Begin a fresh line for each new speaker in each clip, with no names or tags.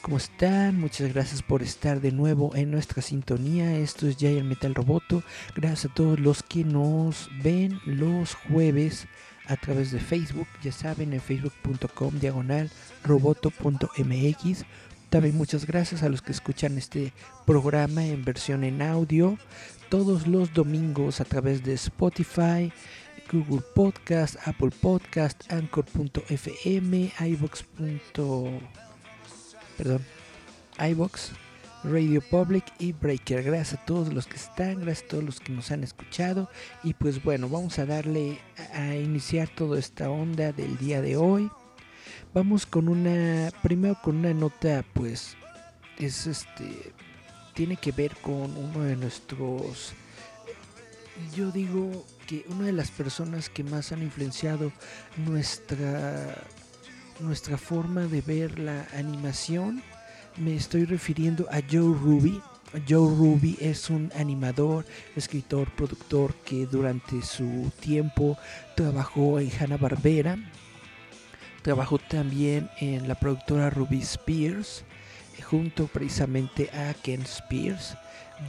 ¿Cómo están? Muchas gracias por estar de nuevo en nuestra sintonía. Esto es Giant Metal Roboto. Gracias a todos los que nos ven los jueves a través de Facebook. Ya saben, en facebook.com diagonal roboto.mx. También muchas gracias a los que escuchan este programa en versión en audio todos los domingos a través de Spotify, Google Podcast, Apple Podcast, Anchor.fm, iVox. Perdón, iVox, Radio Public y Breaker. Gracias a todos los que están, gracias a todos los que nos han escuchado. Y pues bueno, vamos a darle a iniciar toda esta onda del día de hoy. Vamos con una, primero con una nota, pues es este, tiene que ver con uno de nuestros, yo digo que una de las personas que más han influenciado nuestra nuestra forma de ver la animación me estoy refiriendo a Joe Ruby Joe Ruby es un animador, escritor, productor que durante su tiempo trabajó en Hanna-Barbera. Trabajó también en la productora Ruby Spears, junto precisamente a Ken Spears.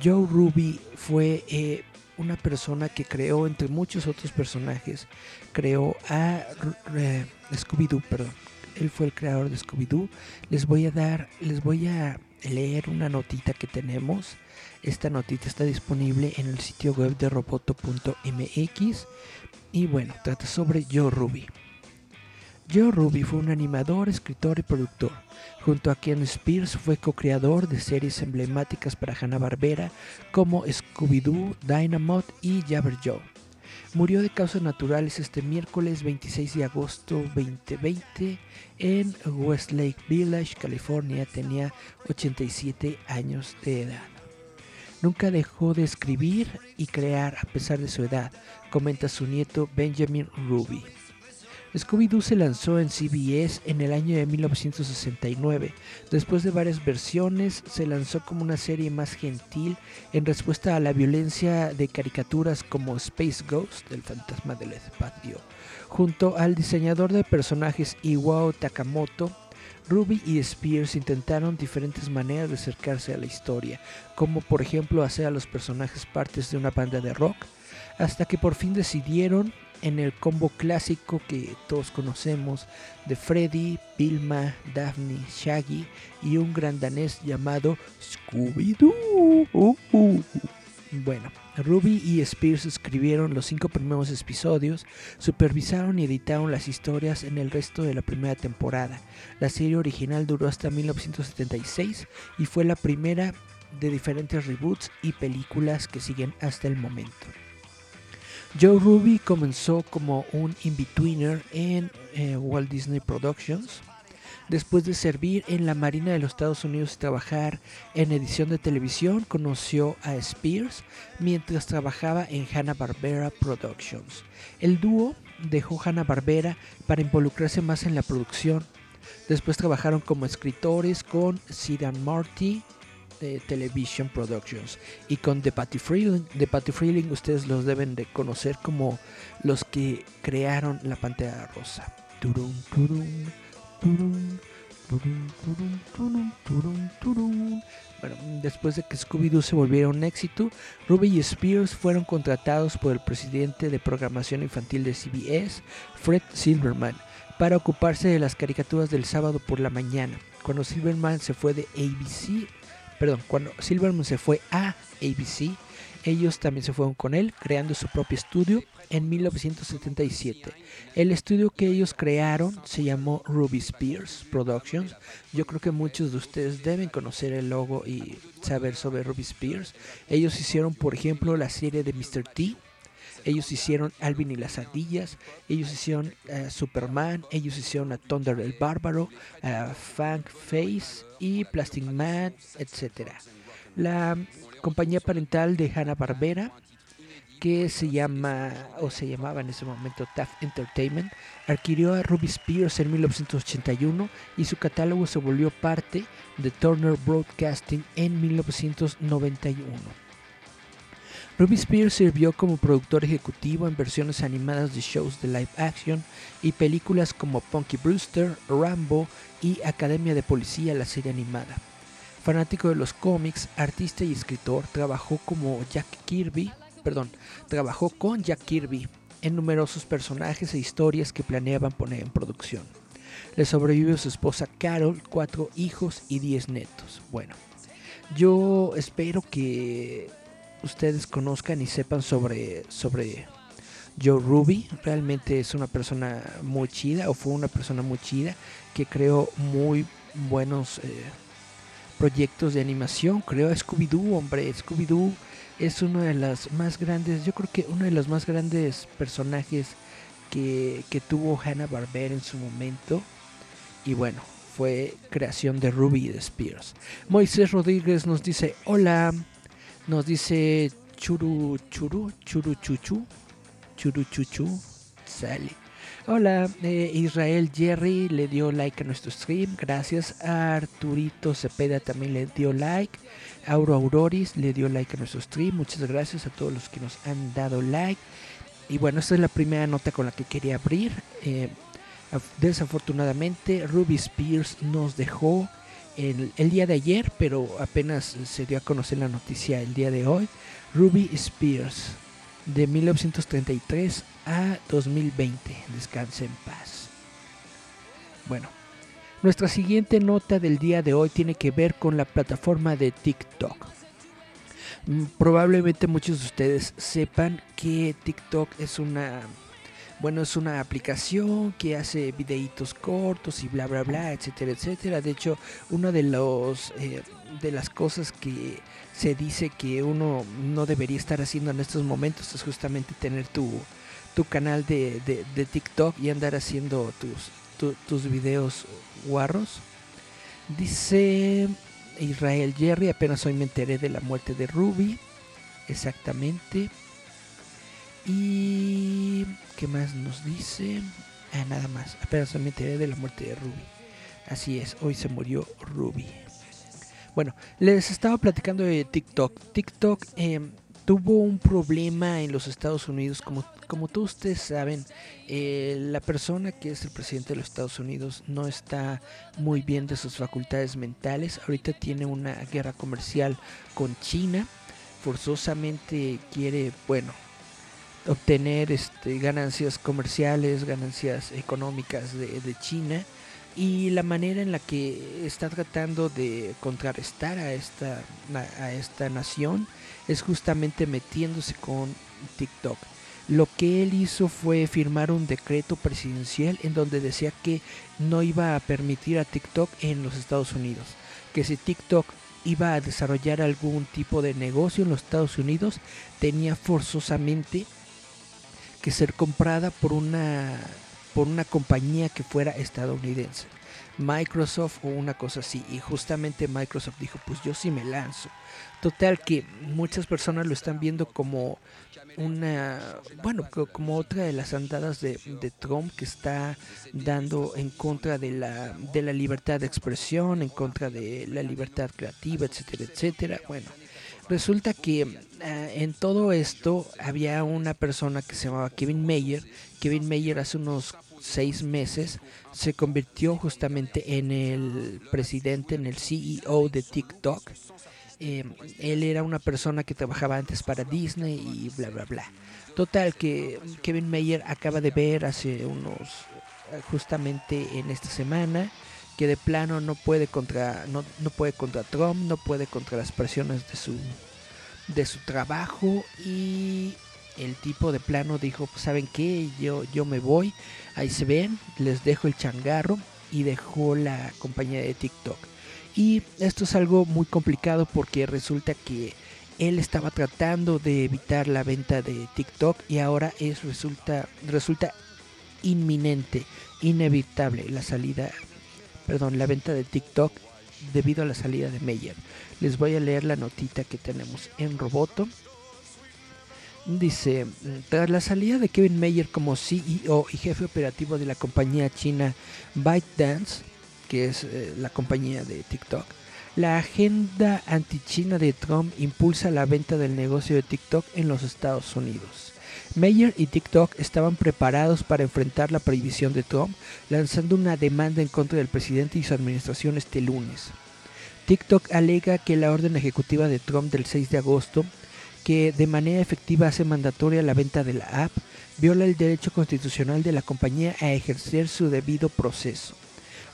Joe Ruby fue eh, una persona que creó, entre muchos otros personajes, creó a eh, Scooby-Doo, perdón. Él fue el creador de Scooby-Doo. Les voy a dar, les voy a leer una notita que tenemos. Esta notita está disponible en el sitio web de roboto.mx. Y bueno, trata sobre Joe Ruby. Joe Ruby fue un animador, escritor y productor. Junto a Ken Spears fue co-creador de series emblemáticas para Hanna-Barbera como Scooby-Doo, Dynamite y Jabber Joe. Murió de causas naturales este miércoles 26 de agosto 2020 en Westlake Village, California. Tenía 87 años de edad. Nunca dejó de escribir y crear a pesar de su edad, comenta su nieto Benjamin Ruby. Scooby-Doo se lanzó en CBS en el año de 1969. Después de varias versiones, se lanzó como una serie más gentil en respuesta a la violencia de caricaturas como Space Ghost, el fantasma del espacio. Junto al diseñador de personajes Iwao Takamoto, Ruby y Spears intentaron diferentes maneras de acercarse a la historia, como por ejemplo hacer a los personajes partes de una banda de rock, hasta que por fin decidieron en el combo clásico que todos conocemos de Freddy, Vilma, Daphne, Shaggy y un gran danés llamado Scooby-Doo. Bueno, Ruby y Spears escribieron los cinco primeros episodios, supervisaron y editaron las historias en el resto de la primera temporada. La serie original duró hasta 1976 y fue la primera de diferentes reboots y películas que siguen hasta el momento. Joe Ruby comenzó como un in-betweener en eh, Walt Disney Productions. Después de servir en la Marina de los Estados Unidos y trabajar en edición de televisión, conoció a Spears mientras trabajaba en Hanna-Barbera Productions. El dúo dejó Hanna-Barbera para involucrarse más en la producción. Después trabajaron como escritores con Sid and Marty, Television Productions y con The Patty Freeling. The Patty Freeling ustedes los deben de conocer como los que crearon la Pantera Rosa. Turum, turum, turum, Bueno, después de que Scooby-Doo se volviera un éxito, Ruby y Spears fueron contratados por el presidente de programación infantil de CBS, Fred Silverman, para ocuparse de las caricaturas del sábado por la mañana. Cuando Silverman se fue de ABC, perdón, cuando Silverman se fue a ABC, ellos también se fueron con él, creando su propio estudio en 1977. El estudio que ellos crearon se llamó Ruby Spears Productions. Yo creo que muchos de ustedes deben conocer el logo y saber sobre Ruby Spears. Ellos hicieron, por ejemplo, la serie de Mr. T. Ellos hicieron Alvin y las ardillas, ellos hicieron eh, Superman, ellos hicieron a Thunder el Bárbaro, a Funk Face y Plastic Man, etc. La compañía parental de Hanna Barbera que se llama o se llamaba en ese momento Taft Entertainment, adquirió a Ruby Spears en 1981 y su catálogo se volvió parte de Turner Broadcasting en 1991. Ruby Spears sirvió como productor ejecutivo en versiones animadas de shows de live action y películas como Punky Brewster, Rambo y Academia de Policía, la serie animada. Fanático de los cómics, artista y escritor, trabajó como Jack Kirby, perdón, trabajó con Jack Kirby en numerosos personajes e historias que planeaban poner en producción. Le sobrevivió su esposa Carol, cuatro hijos y diez netos. Bueno, yo espero que ustedes conozcan y sepan sobre, sobre Joe Ruby. Realmente es una persona muy chida, o fue una persona muy chida, que creó muy buenos eh, proyectos de animación. Creó Scooby-Doo, hombre. Scooby-Doo es uno de las más grandes, yo creo que uno de los más grandes personajes que, que tuvo Hanna Barbera en su momento. Y bueno, fue creación de Ruby de Spears. Moisés Rodríguez nos dice, hola, nos dice churu churu, churu chuchu, churu chuchu, sale. Hola, eh, Israel Jerry le dio like a nuestro stream. Gracias. Arturito Cepeda también le dio like. Auro Auroris le dio like a nuestro stream. Muchas gracias a todos los que nos han dado like. Y bueno, esta es la primera nota con la que quería abrir. Eh, desafortunadamente, Ruby Spears nos dejó el, día de ayer, pero apenas se dio a conocer la noticia el día de hoy. Ruby Spears, de 1933 a 2020. Descanse en paz. Bueno, nuestra siguiente nota del día de hoy tiene que ver con la plataforma de TikTok. Mm, probablemente muchos de ustedes sepan que TikTok es una bueno, es una aplicación que hace videitos cortos y bla bla bla, etcétera, etcétera. De hecho, una de los eh, de las cosas que se dice que uno no debería estar haciendo en estos momentos es justamente tener tu, tu canal de, de, TikTok y andar haciendo tus, tus videos guarros. Dice Israel Jerry, apenas hoy me enteré de la muerte de Ruby. Exactamente. Y ¿qué más nos dice? Ah, nada más. Apenas me enteré de la muerte de Ruby. Así es, hoy se murió Ruby. Bueno, les estaba platicando de TikTok. TikTok em, tuvo un problema en los Estados Unidos. Como, como todos ustedes saben, eh, la persona que es el presidente de los Estados Unidos no está muy bien de sus facultades mentales. Ahorita tiene una guerra comercial con China. Forzosamente quiere, bueno, obtener este, ganancias comerciales, ganancias económicas de, de, China y la manera en la que está tratando de contrarrestar a esta, a esta nación es justamente metiéndose con TikTok. Lo que él hizo fue firmar un decreto presidencial en donde decía que no iba a permitir a TikTok en los Estados Unidos, que si TikTok iba a desarrollar algún tipo de negocio en los Estados Unidos, tenía forzosamente que ser comprada por una por una compañía que fuera estadounidense. Microsoft o una cosa así. Y justamente Microsoft dijo, pues yo sí me lanzo. Total que muchas personas lo están viendo como una, bueno, como otra de las andadas de, Trump que está dando en contra de la, de la libertad de expresión, en contra de la libertad creativa, etcétera, etcétera. Bueno, Resulta que eh, en todo esto había una persona que se llamaba Kevin Mayer. Kevin Mayer hace unos seis meses se convirtió justamente en el presidente, en el CEO de TikTok. Eh, él era una persona que trabajaba antes para Disney y bla bla bla. Total que Kevin Mayer acaba de ver hace unos justamente en esta semana que de plano no puede contra no, no puede contra Trump, no puede contra las presiones de su de su trabajo y el tipo de plano dijo, pues saben qué, yo, yo me voy, ahí se ven, les dejo el changarro y dejó la compañía de TikTok. Y esto es algo muy complicado porque resulta que él estaba tratando de evitar la venta de TikTok y ahora es resulta resulta inminente, inevitable la salida, perdón, la venta de TikTok debido a la salida de Meyer. Les voy a leer la notita que tenemos en Roboto. Dice, tras la salida de Kevin Mayer como CEO y jefe operativo de la compañía china ByteDance, que es eh, la compañía de TikTok, la agenda anti-China de Trump impulsa la venta del negocio de TikTok en los Estados Unidos. Mayer y TikTok estaban preparados para enfrentar la prohibición de Trump, lanzando una demanda en contra del presidente y su administración este lunes. TikTok alega que la orden ejecutiva de Trump del 6 de agosto, que de manera efectiva hace mandatoria la venta de la app, viola el derecho constitucional de la compañía a ejercer su debido proceso.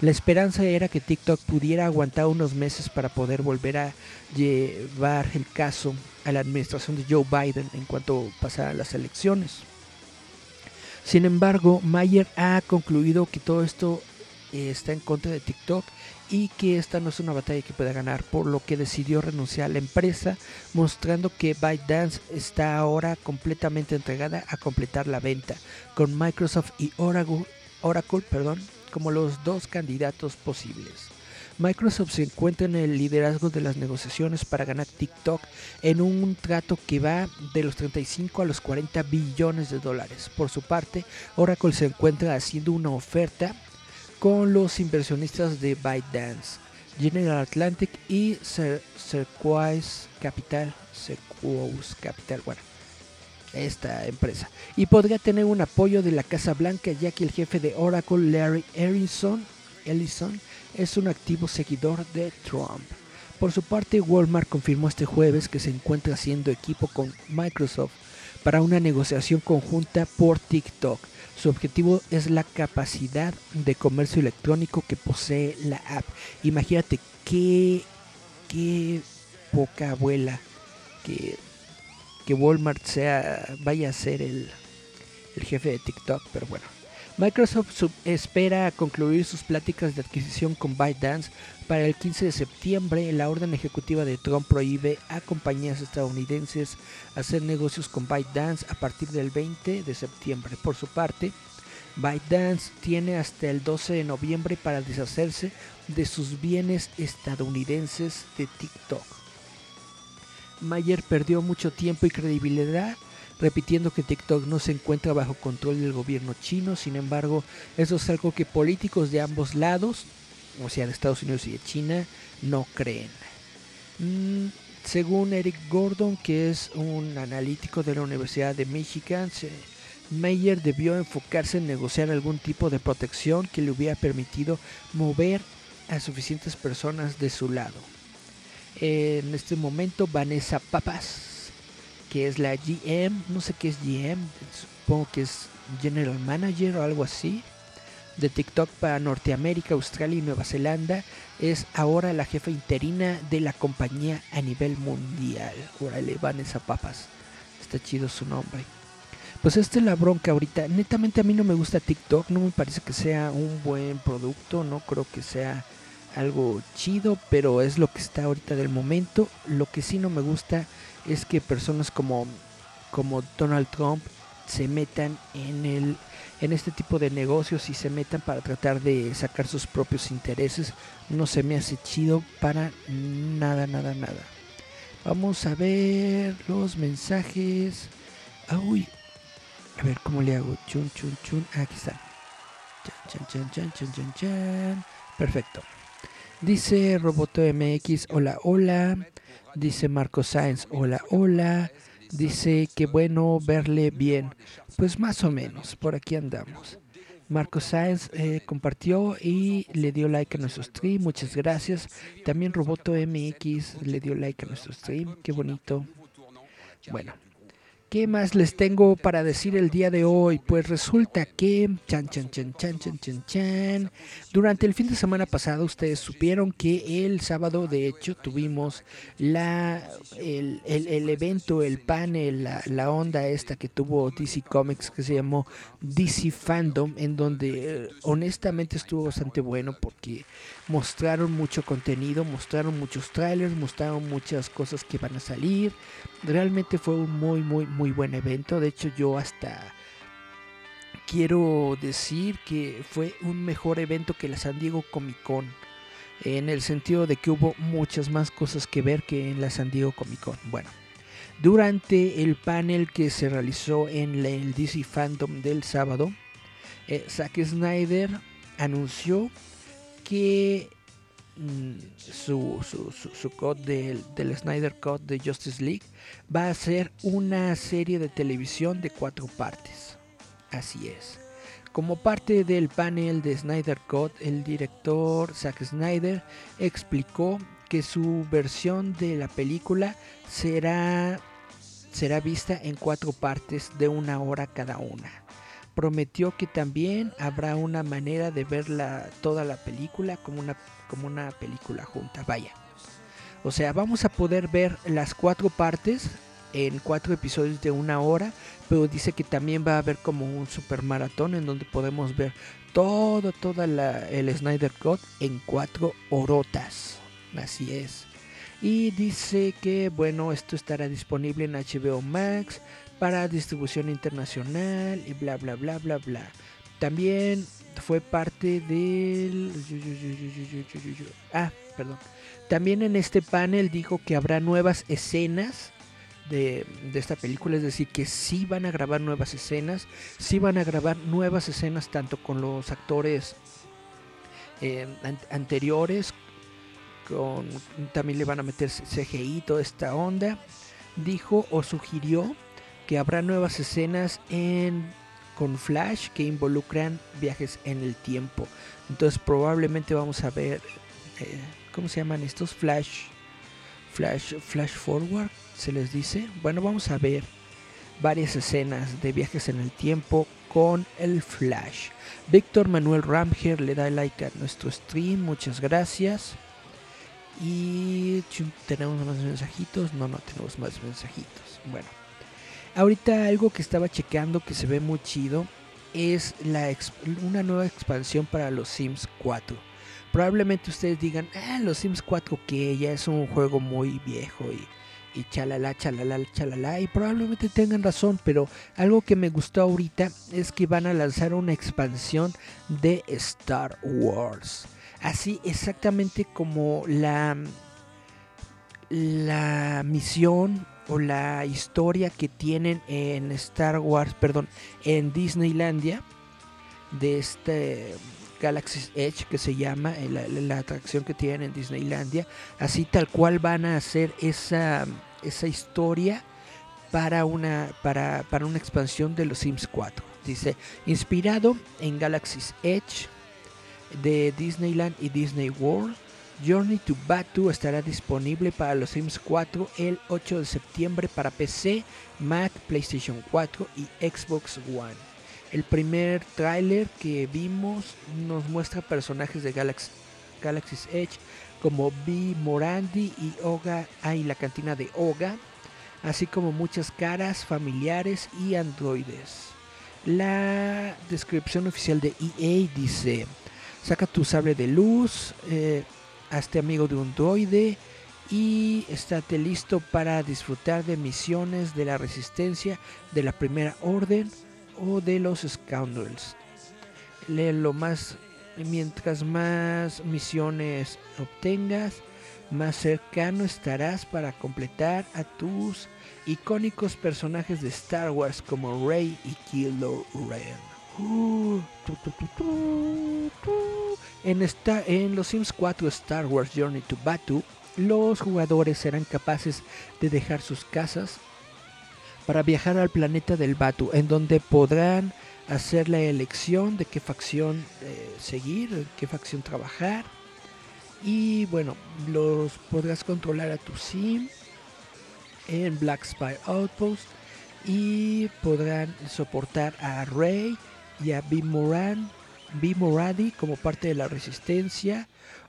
La esperanza era que TikTok pudiera aguantar unos meses para poder volver a llevar el caso a la administración de Joe Biden en cuanto pasaran las elecciones. Sin embargo, Mayer ha concluido que todo esto eh, está en contra de TikTok y que esta no es una batalla que pueda ganar, por lo que decidió renunciar a la empresa, mostrando que ByteDance está ahora completamente entregada a completar la venta, con Microsoft y Oracle, Oracle perdón, como los dos candidatos posibles. Microsoft se encuentra en el liderazgo de las negociaciones para ganar TikTok en un trato que va de los 35 a los 40 billones de dólares. Por su parte, Oracle se encuentra haciendo una oferta con los inversionistas de ByteDance, General Atlantic y Cerquoise Capital, Capital, bueno, esta empresa. Y podría tener un apoyo de la Casa Blanca ya que el jefe de Oracle, Larry Ellison, es un activo seguidor de Trump. Por su parte, Walmart confirmó este jueves que se encuentra haciendo equipo con Microsoft para una negociación conjunta por TikTok. Su objetivo es la capacidad de comercio electrónico que posee la app. Imagínate qué, qué poca abuela que que Walmart sea vaya a ser el, jefe de TikTok, pero bueno. Microsoft espera concluir sus pláticas de adquisición con ByteDance para el 15 de septiembre. La orden ejecutiva de Trump prohíbe a compañías estadounidenses hacer negocios con ByteDance a partir del 20 de septiembre. Por su parte, ByteDance tiene hasta el 12 de noviembre para deshacerse de sus bienes estadounidenses de TikTok. Mayer perdió mucho tiempo y credibilidad repitiendo que TikTok no se encuentra bajo control del gobierno chino. Sin embargo, eso es algo que políticos de ambos lados, o sea, de Estados Unidos y de China, no creen. Mm, según Eric Gordon, que es un analítico de la Universidad de Michigan, Mayer debió enfocarse en negociar algún tipo de protección que le hubiera permitido mover a suficientes personas de su lado en este momento Vanessa Papas, que es la GM, no sé qué es GM, supongo que es General Manager o algo así, de TikTok para Norteamérica, Australia y Nueva Zelanda, es ahora la jefa interina de la compañía a nivel mundial. Órale, Vanessa Papas, está chido su nombre. Pues esta es la bronca ahorita. Netamente a mí no me gusta TikTok, no me parece que sea un buen producto, no creo que sea algo chido, pero es lo que está ahorita del momento. Lo que sí no me gusta es que personas como, como Donald Trump se metan en el en este tipo de negocios y se metan para tratar de sacar sus propios intereses. No se me hace chido para nada, nada, nada. Vamos a ver los mensajes. Ah, uy. A ver cómo le hago. Chun, chun, chun. Aquí está. Chan, chan, chan. Perfecto. Dice Roboto MX, hola, hola. Dice Marco Sáenz, hola, hola. Dice que bueno verle bien. Pues más o menos, por aquí andamos. Marco Sáenz eh, compartió y le dio like a nuestro stream. Muchas gracias. También Roboto MX le dio like a nuestro stream. Qué bonito. Bueno, ¿Qué más les tengo para decir el día de hoy? Pues resulta que, chan, chan, chan, chan, chan, chan, chan, durante el fin de semana pasado ustedes supieron que el sábado de hecho tuvimos la, el, el, evento, el panel, la, la, onda esta que tuvo DC Comics que se llamó DC Fandom, en donde eh, honestamente estuvo bastante bueno porque mostraron mucho contenido, mostraron muchos trailers, mostraron muchas cosas que van a salir. Realmente fue un muy, muy, muy buen evento. De hecho, yo hasta quiero decir que fue un mejor evento que la San Diego Comic Con. En el sentido de que hubo muchas más cosas que ver que en la San Diego Comic Con. Bueno, durante el panel que se realizó en el DC Fandom del sábado, eh, Zack Snyder anunció que mm, su, su, su, del, del, Snyder Cut de Justice League va a ser una serie de televisión de cuatro partes. Así es. Como parte del panel de Snyder Cut, el director Zack Snyder explicó que su versión de la película será, será vista en cuatro partes de una hora cada una prometió que también habrá una manera de ver toda la película como una, como una película junta. Vaya. O sea, vamos a poder ver las cuatro partes en cuatro episodios de una hora, pero dice que también va a haber como un super maratón en donde podemos ver todo, toda la, el Snyder Cut en cuatro horotas. Así es. Y dice que bueno, esto estará disponible en HBO Max, para distribución internacional y bla bla bla bla bla. También fue parte del... Ah, perdón. También en este panel dijo que habrá nuevas escenas de, esta película, es decir, que sí van a grabar nuevas escenas, sí van a grabar nuevas escenas tanto con los actores eh, anteriores, con, también le van a meter CGI, toda esta onda. Dijo o sugirió que habrá nuevas escenas en con Flash que involucran viajes en el tiempo. Entonces probablemente vamos a ver eh, ¿cómo se llaman estos? Flash Flash Flash Forward se les dice. Bueno, vamos a ver varias escenas de viajes en el tiempo con el Flash. Víctor Manuel Ramger le da like a nuestro stream, muchas gracias. Y tenemos más mensajitos. No, no tenemos más mensajitos. Bueno. Ahorita algo que estaba checando que se ve muy chido es la una nueva expansión para los Sims 4. Probablemente ustedes digan, ah, los Sims 4 que ya es un juego muy viejo y, y chalala, chalala, chalala. Y probablemente tengan razón, pero algo que me gustó ahorita es que van a lanzar una expansión de Star Wars. Así exactamente como la, la misión o la historia que tienen en Star Wars, perdón, en Disneylandia de este Galaxy's Edge que se llama la, atracción que tienen en Disneylandia, así tal cual van a hacer esa, esa historia para una, para, para una expansión de los Sims 4. Dice, inspirado en Galaxy's Edge de Disneyland y Disney World, Journey to Batu estará disponible para los Sims 4 el 8 de septiembre para PC, Mac, PlayStation 4 y Xbox One. El primer tráiler que vimos nos muestra personajes de Galaxy, Galaxy's Edge como B. Morandi y Oga, ah, la cantina de Oga, así como muchas caras familiares y androides. La descripción oficial de EA dice, saca tu sable de luz, eh, hazte amigo de un droide y estate listo para disfrutar de misiones de la resistencia de la primera orden o de los scoundrels. más mientras más misiones obtengas, más cercano estarás para completar a tus icónicos personajes de Star Wars como Rey y Kylo Ren. En, los Sims 4 Star Wars Journey to Batu, los jugadores serán capaces de dejar sus casas para viajar al planeta del Batu, en donde podrán hacer la elección de qué facción eh, seguir, qué facción trabajar. Y bueno, los podrás controlar a tu sim en Black Spy Outpost y podrán soportar a Rey y a B. B. Moradi como parte de la resistencia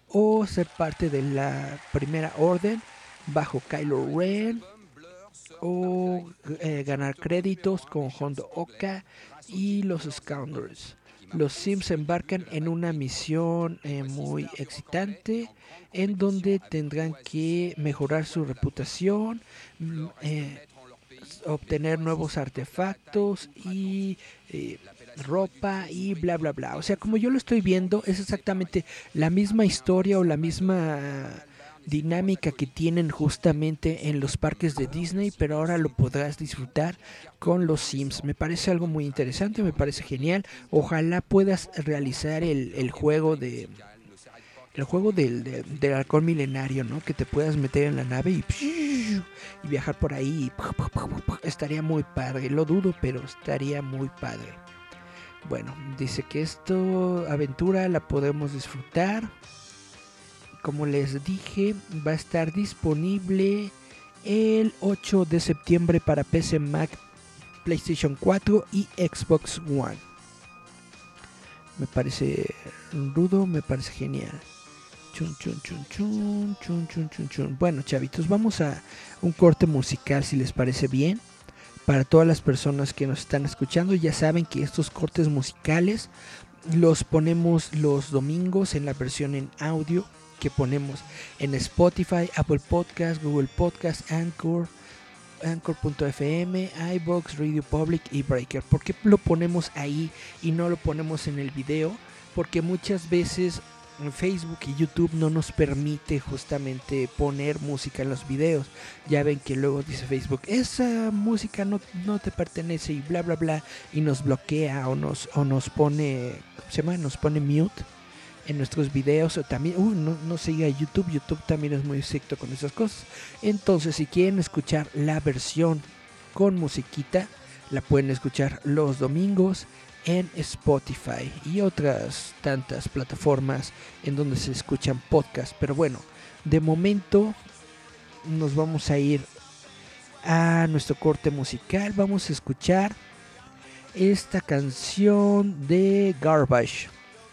o ser parte de la primera orden bajo Kylo Ren o eh, ganar créditos con Hondo Oka y los Scoundrels. Los Sims embarcan en una misión eh, muy excitante en donde tendrán que mejorar su reputación, mm, eh, obtener nuevos artefactos y ropa y bla bla bla. O sea, como yo lo estoy viendo, es exactamente la misma historia o la misma dinámica que tienen justamente en los parques de Disney, pero ahora lo podrás disfrutar con los Sims. Me parece algo muy interesante, me parece genial. Ojalá puedas realizar el, juego de el juego del, del, halcón milenario, ¿no? Que te puedas meter en la nave y, y viajar por ahí. Estaría muy padre. Lo dudo, pero estaría muy padre. Bueno, dice que esto, aventura, la podemos disfrutar. Como les dije, va a estar disponible el 8 de septiembre para PC, Mac, PlayStation 4 y Xbox One. Me parece rudo, me parece genial. Chun, chun, chun, chun, chun, chun, chun, chun. Bueno, chavitos, vamos a un corte musical si les parece bien. Para todas las personas que nos están escuchando, ya saben que estos cortes musicales los ponemos los domingos en la versión en audio que ponemos en Spotify, Apple Podcast, Google Podcast, Anchor, Anchor.fm, iBox, Radio Public y Breaker. ¿Por qué lo ponemos ahí y no lo ponemos en el video? Porque muchas veces Facebook y YouTube no nos permite justamente poner música en los videos. Ya ven que luego dice Facebook, esa música no, no te pertenece y bla bla bla y nos bloquea o nos, o nos pone, se llama? Nos pone mute en nuestros videos o también, uh, no, no siga YouTube, YouTube también es muy estricto con esas cosas. Entonces, si quieren escuchar la versión con musiquita, la pueden escuchar los domingos en Spotify y otras tantas plataformas en donde se escuchan podcasts. Pero bueno, de momento nos vamos a ir a nuestro corte musical. Vamos a escuchar esta canción de Garbage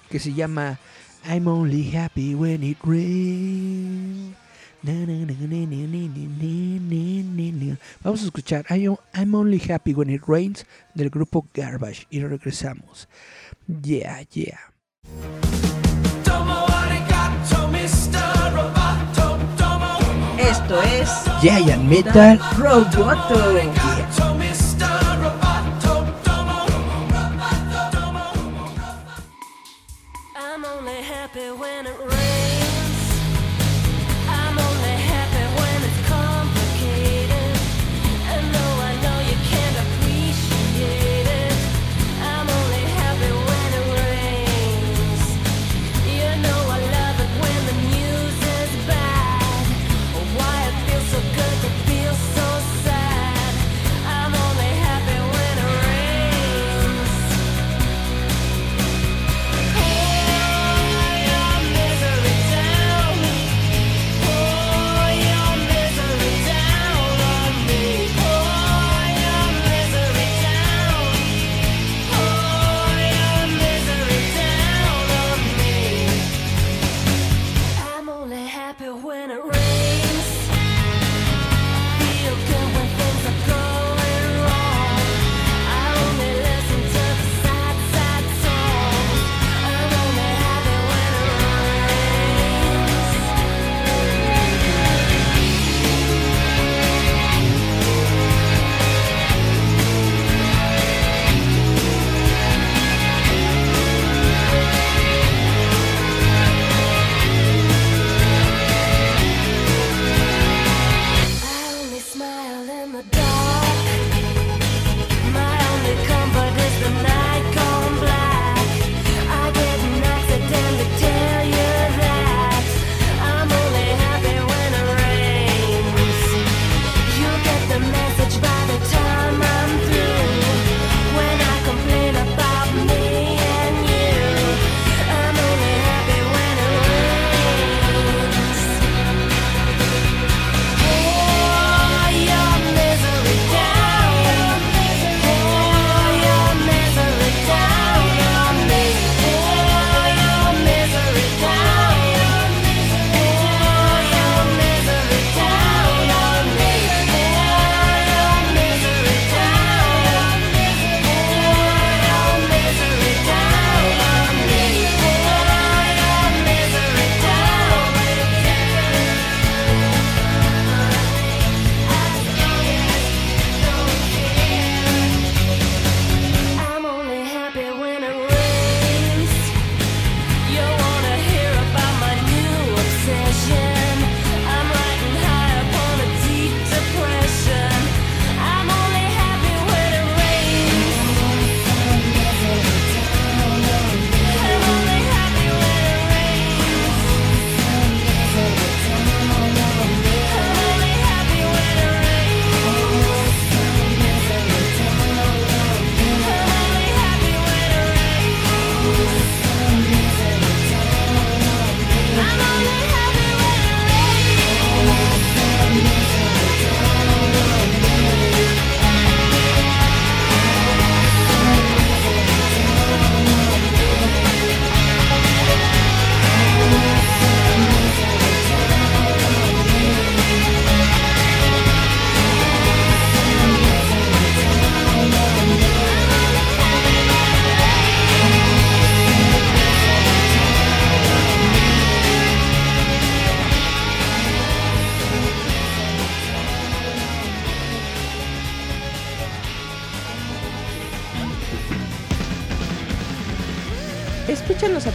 que se llama I'm Only Happy When It Rains. Vamos a escuchar I'm Only Happy When It Rains del grupo Garbage y regresamos. Yeah, yeah.
Esto es
Giant Metal
Roboto.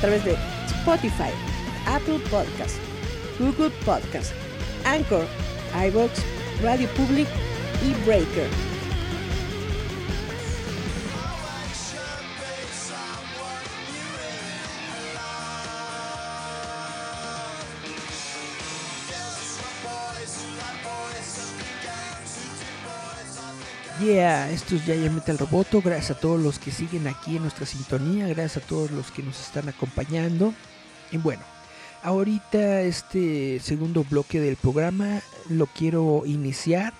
Través de Spotify, Apple Podcast, Google Podcast, Anchor, iBox, Radio Public y Breaker.
Yeah, esto es Yaya Metal Roboto. Gracias a todos los que siguen aquí en nuestra sintonía. Gracias a todos los que nos están acompañando. Y bueno, ahorita este segundo bloque del programa lo quiero iniciar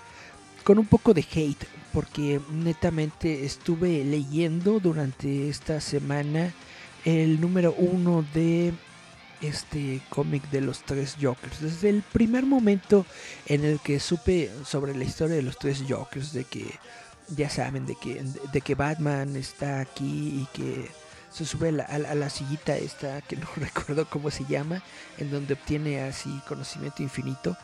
con un poco de hate. Porque netamente estuve leyendo durante esta semana el número uno de este cómic de los tres Jokers. Desde el primer momento en el que supe sobre la historia de los tres Jokers, de que ya saben, de que, de que Batman está aquí y que se sube a la, sillita esta, que no recuerdo cómo se llama, en donde obtiene así conocimiento infinito.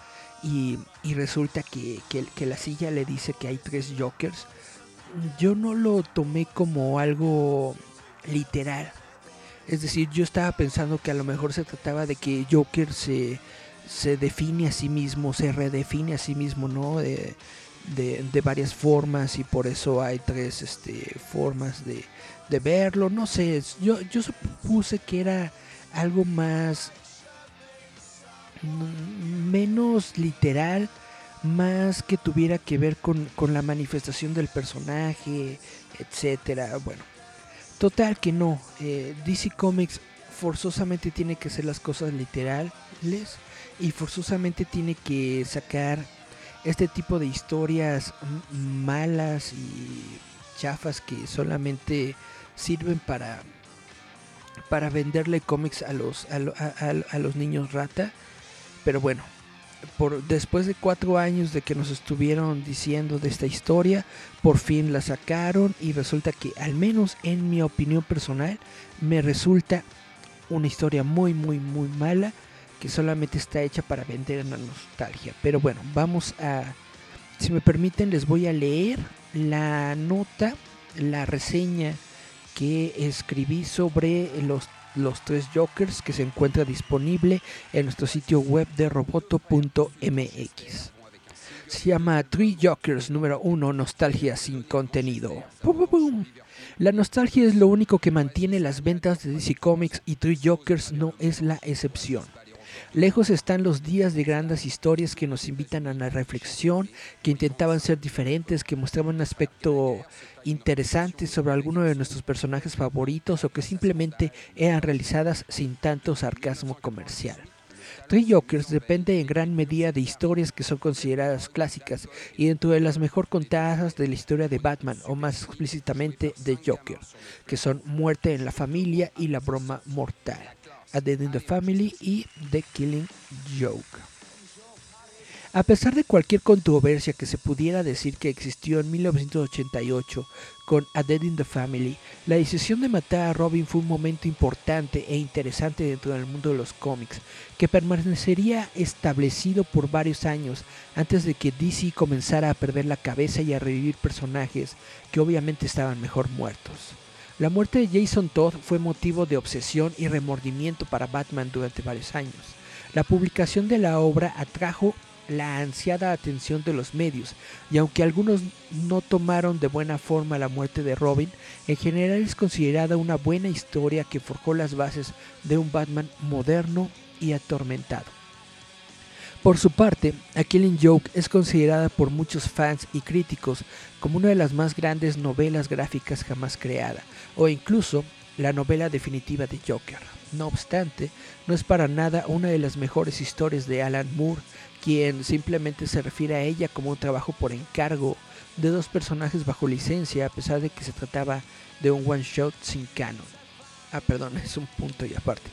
Y, resulta que, que la silla le dice que hay tres Jokers. Yo no lo tomé como algo literal es decir, yo estaba pensando que a lo mejor se trataba de que Joker se, se define a sí mismo, se redefine a sí mismo, ¿no? De, de, varias formas y por eso hay tres este, formas de, de verlo. No sé, yo, yo supuse que era algo más menos literal, más que tuviera que ver con, con la manifestación del personaje, etcétera. Bueno, Total que no. Eh, DC Comics forzosamente tiene que hacer las cosas literales y forzosamente tiene que sacar este tipo de historias malas y chafas que solamente sirven para para venderle cómics a los a los niños rata. Pero bueno por, después de cuatro años de que nos estuvieron diciendo de esta historia, por fin la sacaron y resulta que, al menos en mi opinión personal, me resulta una historia muy, muy, muy mala que solamente está hecha para vender una nostalgia. Pero bueno, vamos a, si me permiten, les voy a leer la nota, la reseña que escribí sobre los los tres Jokers que se encuentra disponible en nuestro sitio web de roboto.mx. Se llama Three Jokers número 1 Nostalgia sin contenido. La nostalgia es lo único que mantiene las ventas de DC Comics y Three Jokers no es la excepción. Lejos están los días de grandes historias que nos invitan a la reflexión, que intentaban ser diferentes, que mostraban un aspecto interesante sobre alguno de nuestros personajes favoritos o que simplemente eran realizadas sin tanto sarcasmo comercial. Three Jokers depende en gran medida de historias que son consideradas clásicas y dentro de las mejor contadas de la historia de Batman o más explícitamente de Joker, que son Muerte en la familia y La broma mortal. A Dead in the Family y The Killing Joke. A pesar de cualquier controversia que se pudiera decir que existió en 1988 con A Dead in the Family, la decisión de matar a Robin fue un momento importante e interesante dentro del mundo de los cómics, que permanecería establecido por varios años antes de que DC comenzara a perder la cabeza y a revivir personajes que obviamente estaban mejor muertos. La muerte de Jason Todd fue motivo de obsesión y remordimiento para Batman durante varios años. La publicación de la obra atrajo la ansiada atención de los medios, y aunque algunos no tomaron de buena forma la muerte de Robin, en general es considerada una buena historia que forjó las bases de un Batman moderno y atormentado. Por su parte, A Killing Joke es considerada por muchos fans y críticos como una de las más grandes novelas gráficas jamás creada, o incluso la novela definitiva de Joker. No obstante, no es para nada una de las mejores historias de Alan Moore, quien simplemente se refiere a ella como un trabajo por encargo de dos personajes bajo licencia, a pesar de que se trataba de un one shot sin canon. Ah, perdón, es un punto y aparte.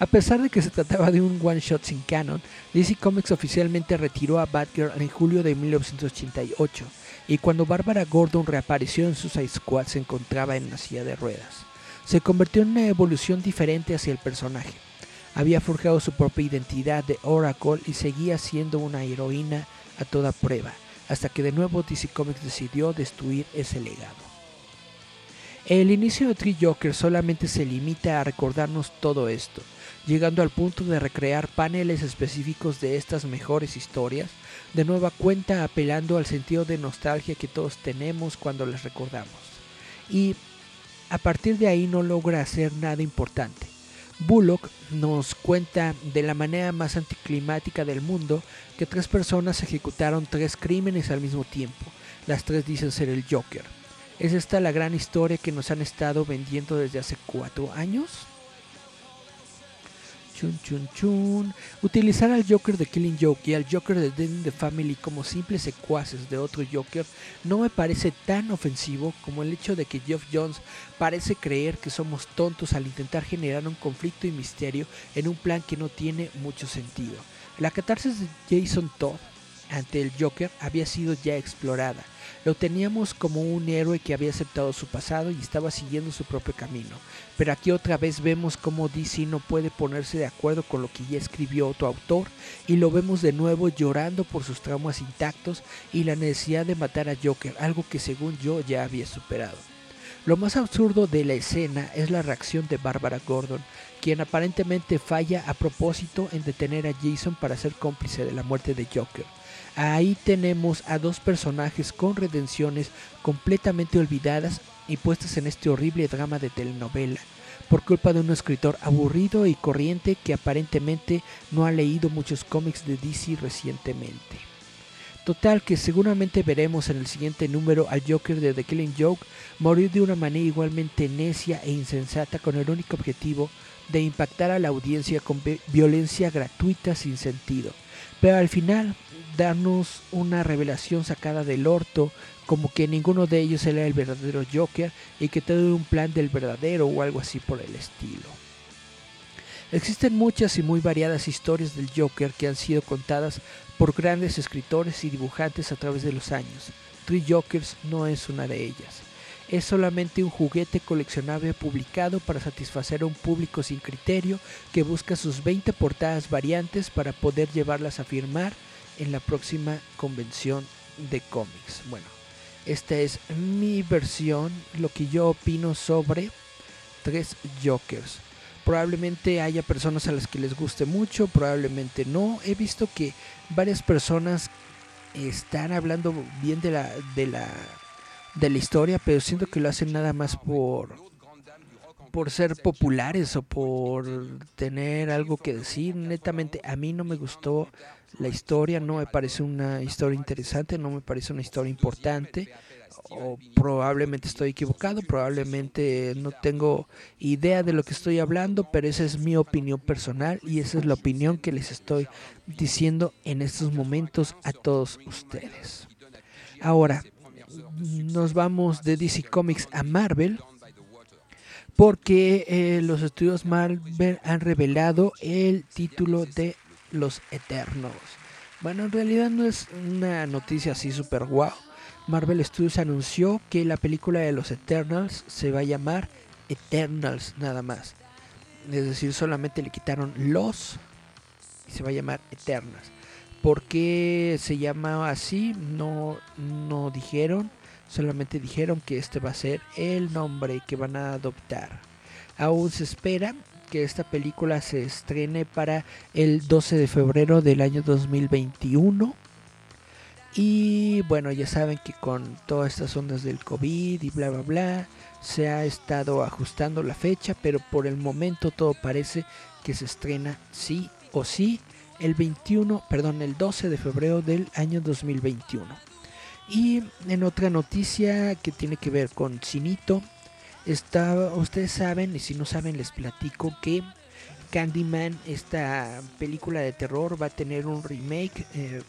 A pesar de que se trataba de un one shot sin canon, DC Comics oficialmente retiró a Batgirl en julio de 1988, y cuando Barbara Gordon reapareció en Suicide Squad se encontraba en una silla de ruedas. Se convirtió en una evolución diferente hacia el personaje. Había forjado su propia identidad de Oracle y seguía siendo una heroína a toda prueba, hasta que de nuevo DC Comics decidió destruir ese legado. El inicio de Tree Joker solamente se limita a recordarnos todo esto, llegando al punto de recrear paneles específicos de estas mejores historias, de nueva cuenta apelando al sentido de nostalgia que todos tenemos cuando las recordamos. Y a partir de ahí no logra hacer nada importante. Bullock nos cuenta de la manera más anticlimática del mundo que tres personas ejecutaron tres crímenes al mismo tiempo. Las tres dicen ser el Joker. ¿Es esta la gran historia que nos han estado vendiendo desde hace cuatro años? Chun chun chun. Utilizar al Joker de Killing Joke y al Joker de Dead in the Family como simples secuaces de otro Joker no me parece tan ofensivo como el hecho de que Geoff Jones parece creer que somos tontos al intentar generar un conflicto y misterio en un plan que no tiene mucho sentido. La catarsis de Jason Todd ante el Joker había sido ya explorada lo teníamos como un héroe que había aceptado su pasado y estaba siguiendo su propio camino. Pero aquí otra vez vemos cómo DC no puede ponerse de acuerdo con lo que ya escribió otro autor y lo vemos de nuevo llorando por sus traumas intactos y la necesidad de matar a Joker, algo que según yo ya había superado. Lo más absurdo de la escena es la reacción de Barbara Gordon, quien aparentemente falla a propósito en detener a Jason para ser cómplice de la muerte de Joker. Ahí tenemos a dos personajes con redenciones completamente olvidadas y puestas en este horrible drama de telenovela, por culpa de un escritor aburrido y corriente que aparentemente no ha leído muchos cómics de DC recientemente. Total que seguramente veremos en el siguiente número al Joker de The Killing Joke morir de una manera igualmente necia e insensata con el único objetivo de impactar a la audiencia con violencia gratuita sin sentido. Pero al final darnos una revelación sacada del orto, como que ninguno de ellos era el verdadero Joker y que todo era un plan del verdadero o algo así por el estilo. Existen muchas y muy variadas historias del Joker que han sido contadas por grandes escritores y dibujantes a través de los años. Three Jokers no es una de ellas. Es solamente un juguete coleccionable publicado para satisfacer a un público sin criterio que busca sus 20 portadas variantes para poder llevarlas a firmar en la próxima convención de cómics. Bueno, esta es mi versión, lo que yo opino sobre tres Jokers. Probablemente haya personas a las que les guste mucho, probablemente no. He visto que varias personas están hablando bien de la de la de la historia, pero siento que lo hacen nada más por por ser populares o por tener algo que decir. Netamente a mí no me gustó la historia no me parece una historia interesante, no me parece una historia importante, o probablemente estoy equivocado, probablemente no tengo idea de lo que estoy hablando, pero esa es mi opinión personal y esa es la opinión que les estoy diciendo en estos momentos a todos ustedes. Ahora, nos vamos de DC Comics a Marvel porque eh, los estudios Marvel han revelado el título de los Eternos. Bueno, en realidad no es una noticia así super guau. Marvel Studios anunció que la película de los Eternals se va a llamar Eternals nada más. Es decir, solamente le quitaron los y se va a llamar Eternals. ¿Por qué se llama así? No, no dijeron. Solamente dijeron que este va a ser el nombre que van a adoptar. Aún se espera que esta película se estrene para el 12 de febrero del año 2021. Y bueno, ya saben que con todas estas ondas del COVID y bla bla bla, se ha estado ajustando la fecha, pero por el momento todo parece que se estrena sí o sí el 21, perdón, el 12 de febrero del año 2021. Y en otra noticia que tiene que ver con Cinito, ustedes saben, y si no saben les platico que Candyman, esta película de terror, va a tener un remake eh,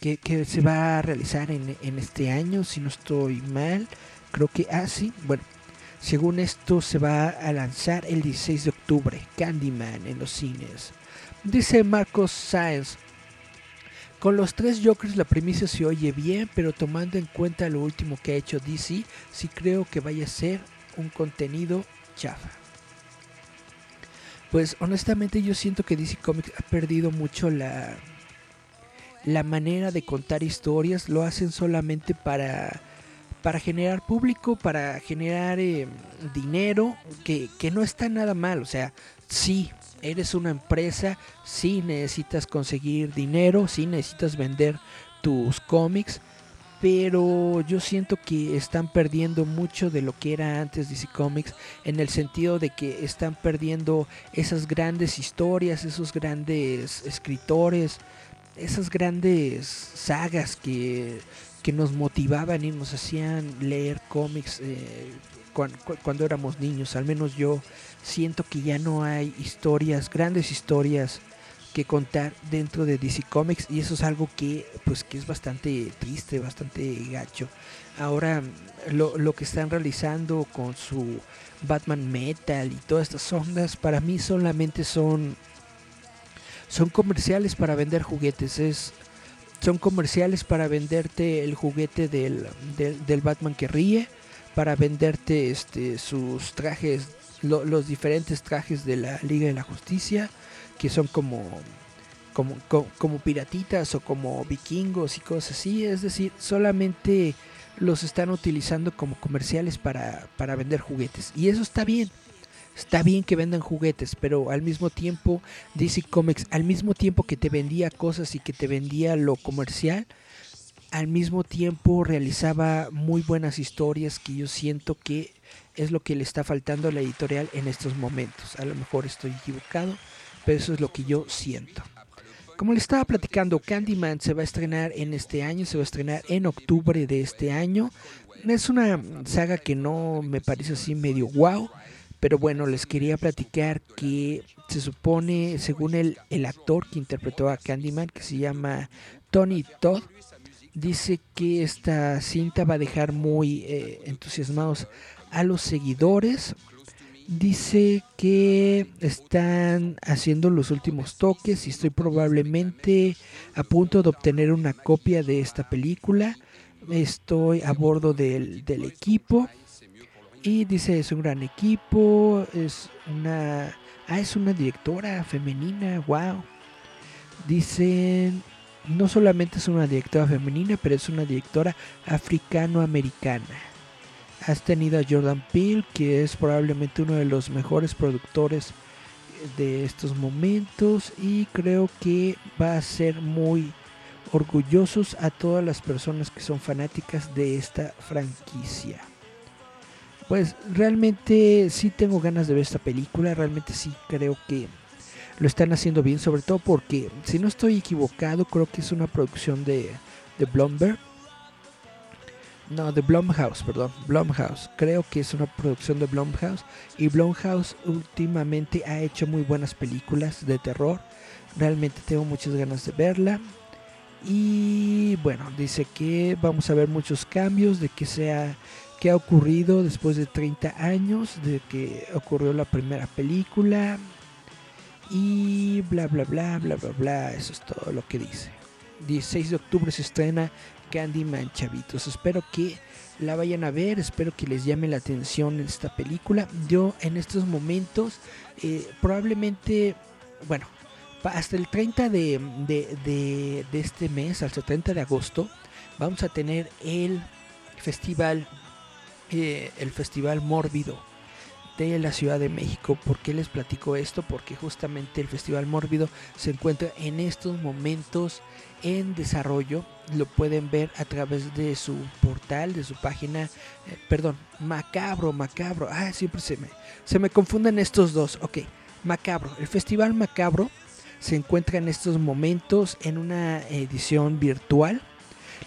que, que, se va a realizar en, en, este año, si no estoy mal. Creo que así, ah, bueno, según esto se va a lanzar el 16 de octubre, Candyman en los cines. Dice Marcos Sáenz, con los tres Jokers la premisa se oye bien, pero tomando en cuenta lo último que ha hecho DC, sí creo que vaya a ser un contenido chafa. Pues honestamente yo siento que DC Comics ha perdido mucho la, la manera de contar historias, lo hacen solamente para para generar público, para generar eh, dinero, que, que no está nada mal. O sea, sí, eres una empresa, sí necesitas conseguir dinero, sí necesitas vender tus cómics, pero yo siento que están perdiendo mucho de lo que era antes DC Comics en el sentido de que están perdiendo esas grandes historias, esos grandes escritores, esas grandes sagas que, que nos motivaban y nos hacían leer cómics eh, cuando, éramos niños. Al menos yo siento que ya no hay historias, grandes historias que contar dentro de DC Comics y eso es algo que pues que es bastante triste, bastante gacho. Ahora lo, que están realizando con su Batman Metal y todas estas ondas para mí solamente son son comerciales para vender juguetes, es son comerciales para venderte el juguete del, del Batman que ríe para venderte este, sus trajes, los diferentes trajes de la Liga de la Justicia, que son como, como, como, piratitas o como vikingos y cosas así. Es decir, solamente los están utilizando como comerciales para, para vender juguetes. Y eso está bien. Está bien que vendan juguetes, pero al mismo tiempo DC Comics, al mismo tiempo que te vendía cosas y que te vendía lo comercial, al mismo tiempo realizaba muy buenas historias que yo siento que es lo que le está faltando a la editorial en estos momentos. A lo mejor estoy equivocado, pero eso es lo que yo siento. Como le estaba platicando, Candyman se va a estrenar en este año, se va a estrenar en octubre de este año. Es una saga que no me parece así medio wow, pero bueno, les quería platicar que se supone, según el, el actor que interpretó a Candyman, que se llama Tony Todd, dice que esta cinta va a dejar muy eh, entusiasmados a los seguidores. Dice que están haciendo los últimos toques y estoy probablemente a punto de obtener una copia de esta película. Estoy a bordo del, del equipo. Y dice es un gran equipo. Es una. Ah, es una directora femenina. Wow. Dicen no solamente es una directora femenina, pero es una directora africano-americana. Has tenido a Jordan Peele, que es probablemente uno de los mejores productores de estos momentos y creo que va a ser muy orgullosos a todas las personas que son fanáticas de esta franquicia. Pues realmente sí tengo ganas de ver esta película, realmente sí creo que lo están haciendo bien, sobre todo porque, si no estoy equivocado, creo que es una producción de, de Blumberg. No, de Blumhouse, perdón, Blumhouse. Creo que es una producción de Blumhouse. Y Blumhouse últimamente ha hecho muy buenas películas de terror. Realmente tengo muchas ganas de verla. Y bueno, dice que vamos a ver muchos cambios, de que sea que ha ocurrido después de 30 años de que ocurrió la primera película y bla bla bla bla bla bla. Eso es todo lo que dice. 16 de octubre se estrena Candyman, chavitos. Espero que la vayan a ver, espero que les llame la atención esta película. Yo en estos momentos, eh, probablemente, bueno, hasta el 30 de, de, de, este mes, hasta el 30 de agosto, vamos a tener el festival, eh, el festival mórbido de la Ciudad de México. ¿Por qué les platico esto? Porque justamente el Festival Mórbido se encuentra en estos momentos en desarrollo. Lo pueden ver a través de su portal, de su página. Eh, perdón, Macabro, Macabro. Ah, siempre se me, se me confunden estos dos. Ok, Macabro. El Festival Macabro se encuentra en estos momentos en una edición virtual.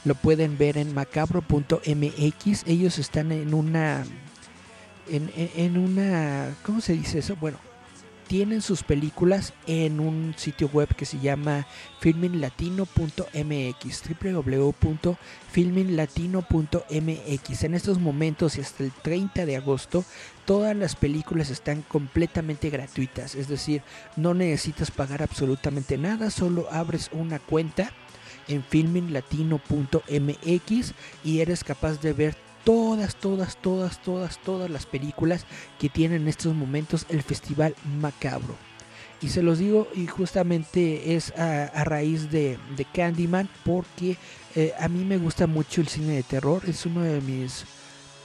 Lo pueden ver en macabro.mx. Ellos están en una en, una, ¿cómo se dice eso? Bueno, tienen sus películas en un sitio web que se llama filminlatino.mx, www.filminlatino.mx. En estos momentos y hasta el 30 de agosto, todas las películas están completamente gratuitas, es decir, no necesitas pagar absolutamente nada, solo abres una cuenta en filminlatino.mx y eres capaz de ver todas, todas, todas, todas, todas las películas que tienen en estos momentos el Festival Macabro. Y se los digo y justamente es a, raíz de, de, Candyman porque eh, a mí me gusta mucho el cine de terror. Es uno de mis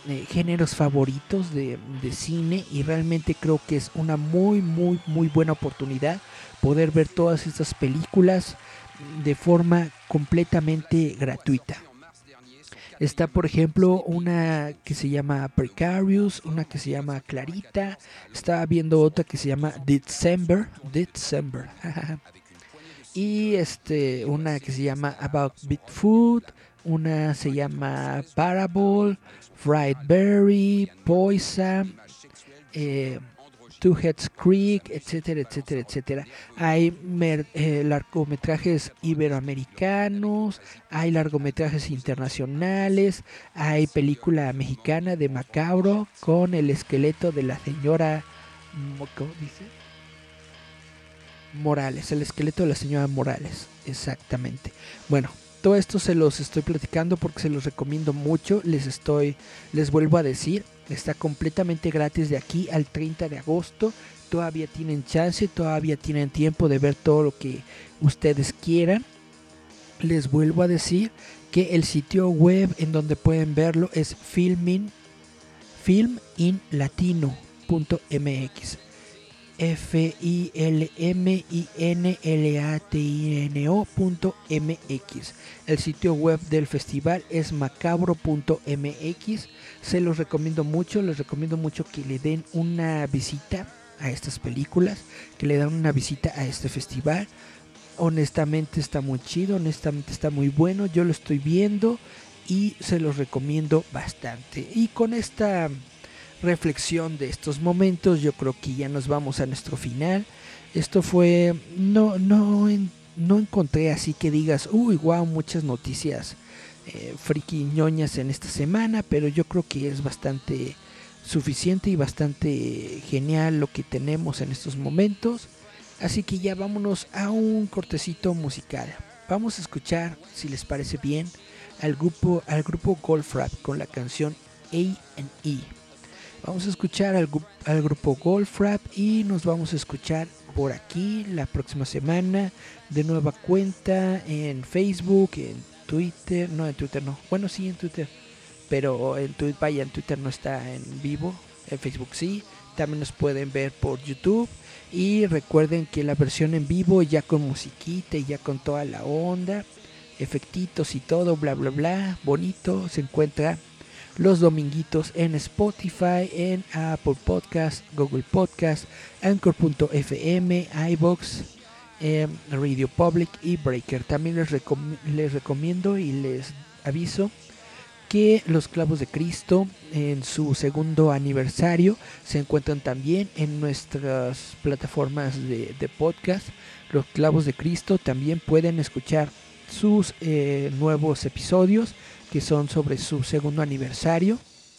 eh, géneros favoritos de, de, cine y realmente creo que es una muy muy muy buena oportunidad poder ver todas estas películas de forma completamente gratuita. Está, por ejemplo, una que se llama Precarious, una que se llama Clarita. Estaba viendo otra que se llama December. December. y este, una que se llama About Food. Una se llama Parable, Fried Berry, Poison. Eh, Two Heads Creek, etcétera, etcétera, etcétera. Hay eh, largometrajes iberoamericanos, hay largometrajes internacionales, hay película mexicana de Macabro con el esqueleto de la señora, ¿cómo dice? Morales, el esqueleto de la señora Morales, exactamente. Bueno, todo esto se los estoy platicando porque se los recomiendo mucho. Les estoy, les vuelvo a decir, Está completamente gratis de aquí al 30 de agosto. Todavía tienen chance, todavía tienen tiempo de ver todo lo que ustedes quieran. Les vuelvo a decir que el sitio web en donde pueden verlo es filmin, filminlatino.mx. F-I-L-M-I-N-L-A-T-I-N-O.mx. El sitio web del festival es macabro.mx. Se los recomiendo mucho, les recomiendo mucho que le den una visita a estas películas, que le den una visita a este festival. Honestamente está muy chido, honestamente está muy bueno, yo lo estoy viendo y se los recomiendo bastante. Y con esta reflexión de estos momentos, yo creo que ya nos vamos a nuestro final. Esto fue, no, no, no encontré así que digas, uy, wow, muchas noticias eh, en esta semana, pero yo creo que es bastante suficiente y bastante genial lo que tenemos en estos momentos. Así que ya vámonos a un cortecito musical. Vamos a escuchar, si les parece bien, al grupo, al grupo Golf Rap con la canción A&E. Vamos a escuchar al, grupo Golf Rap y nos vamos a escuchar por aquí la próxima semana de nueva cuenta en Facebook, en Twitter, no en Twitter no, bueno sí en Twitter, pero en Twitter, vaya en Twitter no está en vivo, en Facebook sí, también nos pueden ver por YouTube y recuerden que la versión en vivo ya con musiquita y ya con toda la onda, efectitos y todo, bla bla bla, bonito, se encuentra los dominguitos en Spotify, en Apple Podcast, Google Podcast, Anchor.fm, iBox, eh, Radio Public y Breaker. También les, les recomiendo y les aviso que los clavos de Cristo en su segundo aniversario se encuentran también en nuestras plataformas de, podcast. Los clavos de Cristo también pueden escuchar sus eh, nuevos episodios que son sobre su segundo aniversario.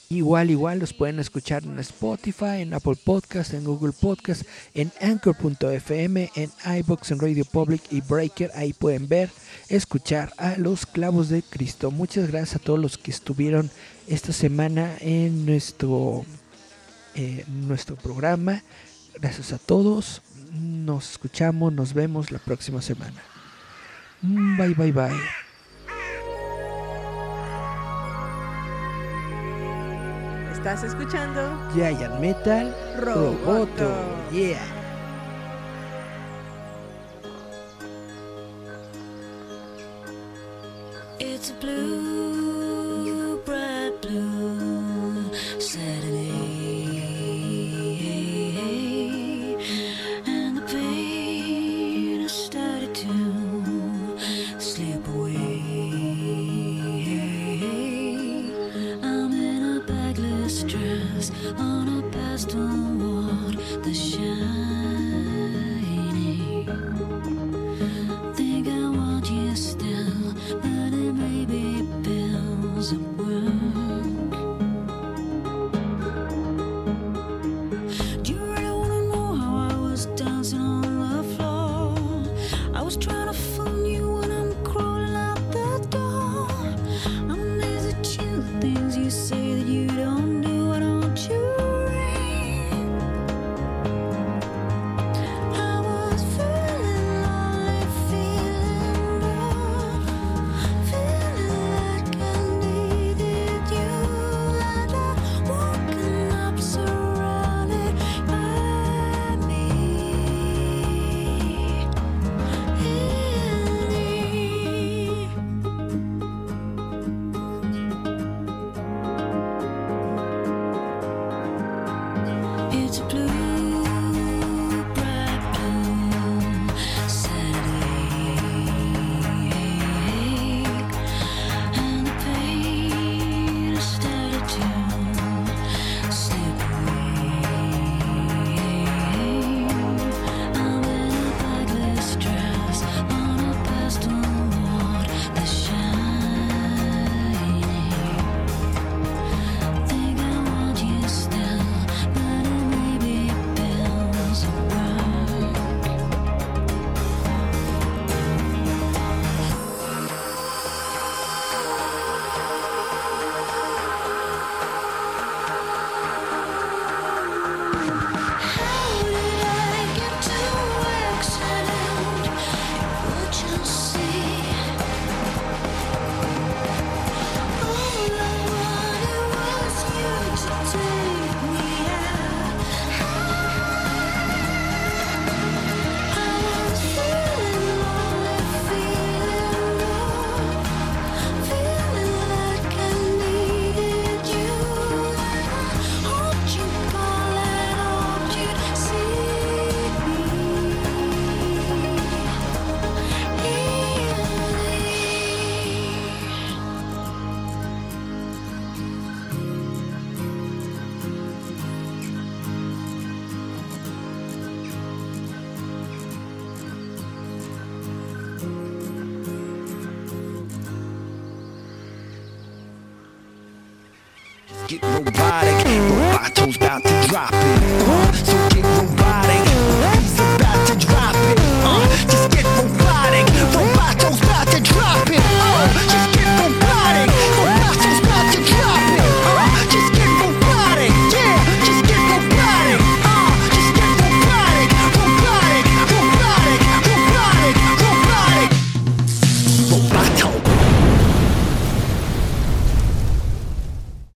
Igual, igual los pueden escuchar en Spotify, en Apple Podcast, en Google Podcast, en Anchor.fm, en iBox, en Radio Public y Breaker. Ahí pueden ver, escuchar a los clavos de Cristo. Muchas gracias a todos los que estuvieron esta semana en nuestro, eh, nuestro programa. Gracias a todos. Nos escuchamos, nos vemos la próxima semana. Bye, bye, bye.
Estás escuchando
Giant Metal Roboto. Roboto. Yeah. It's blue,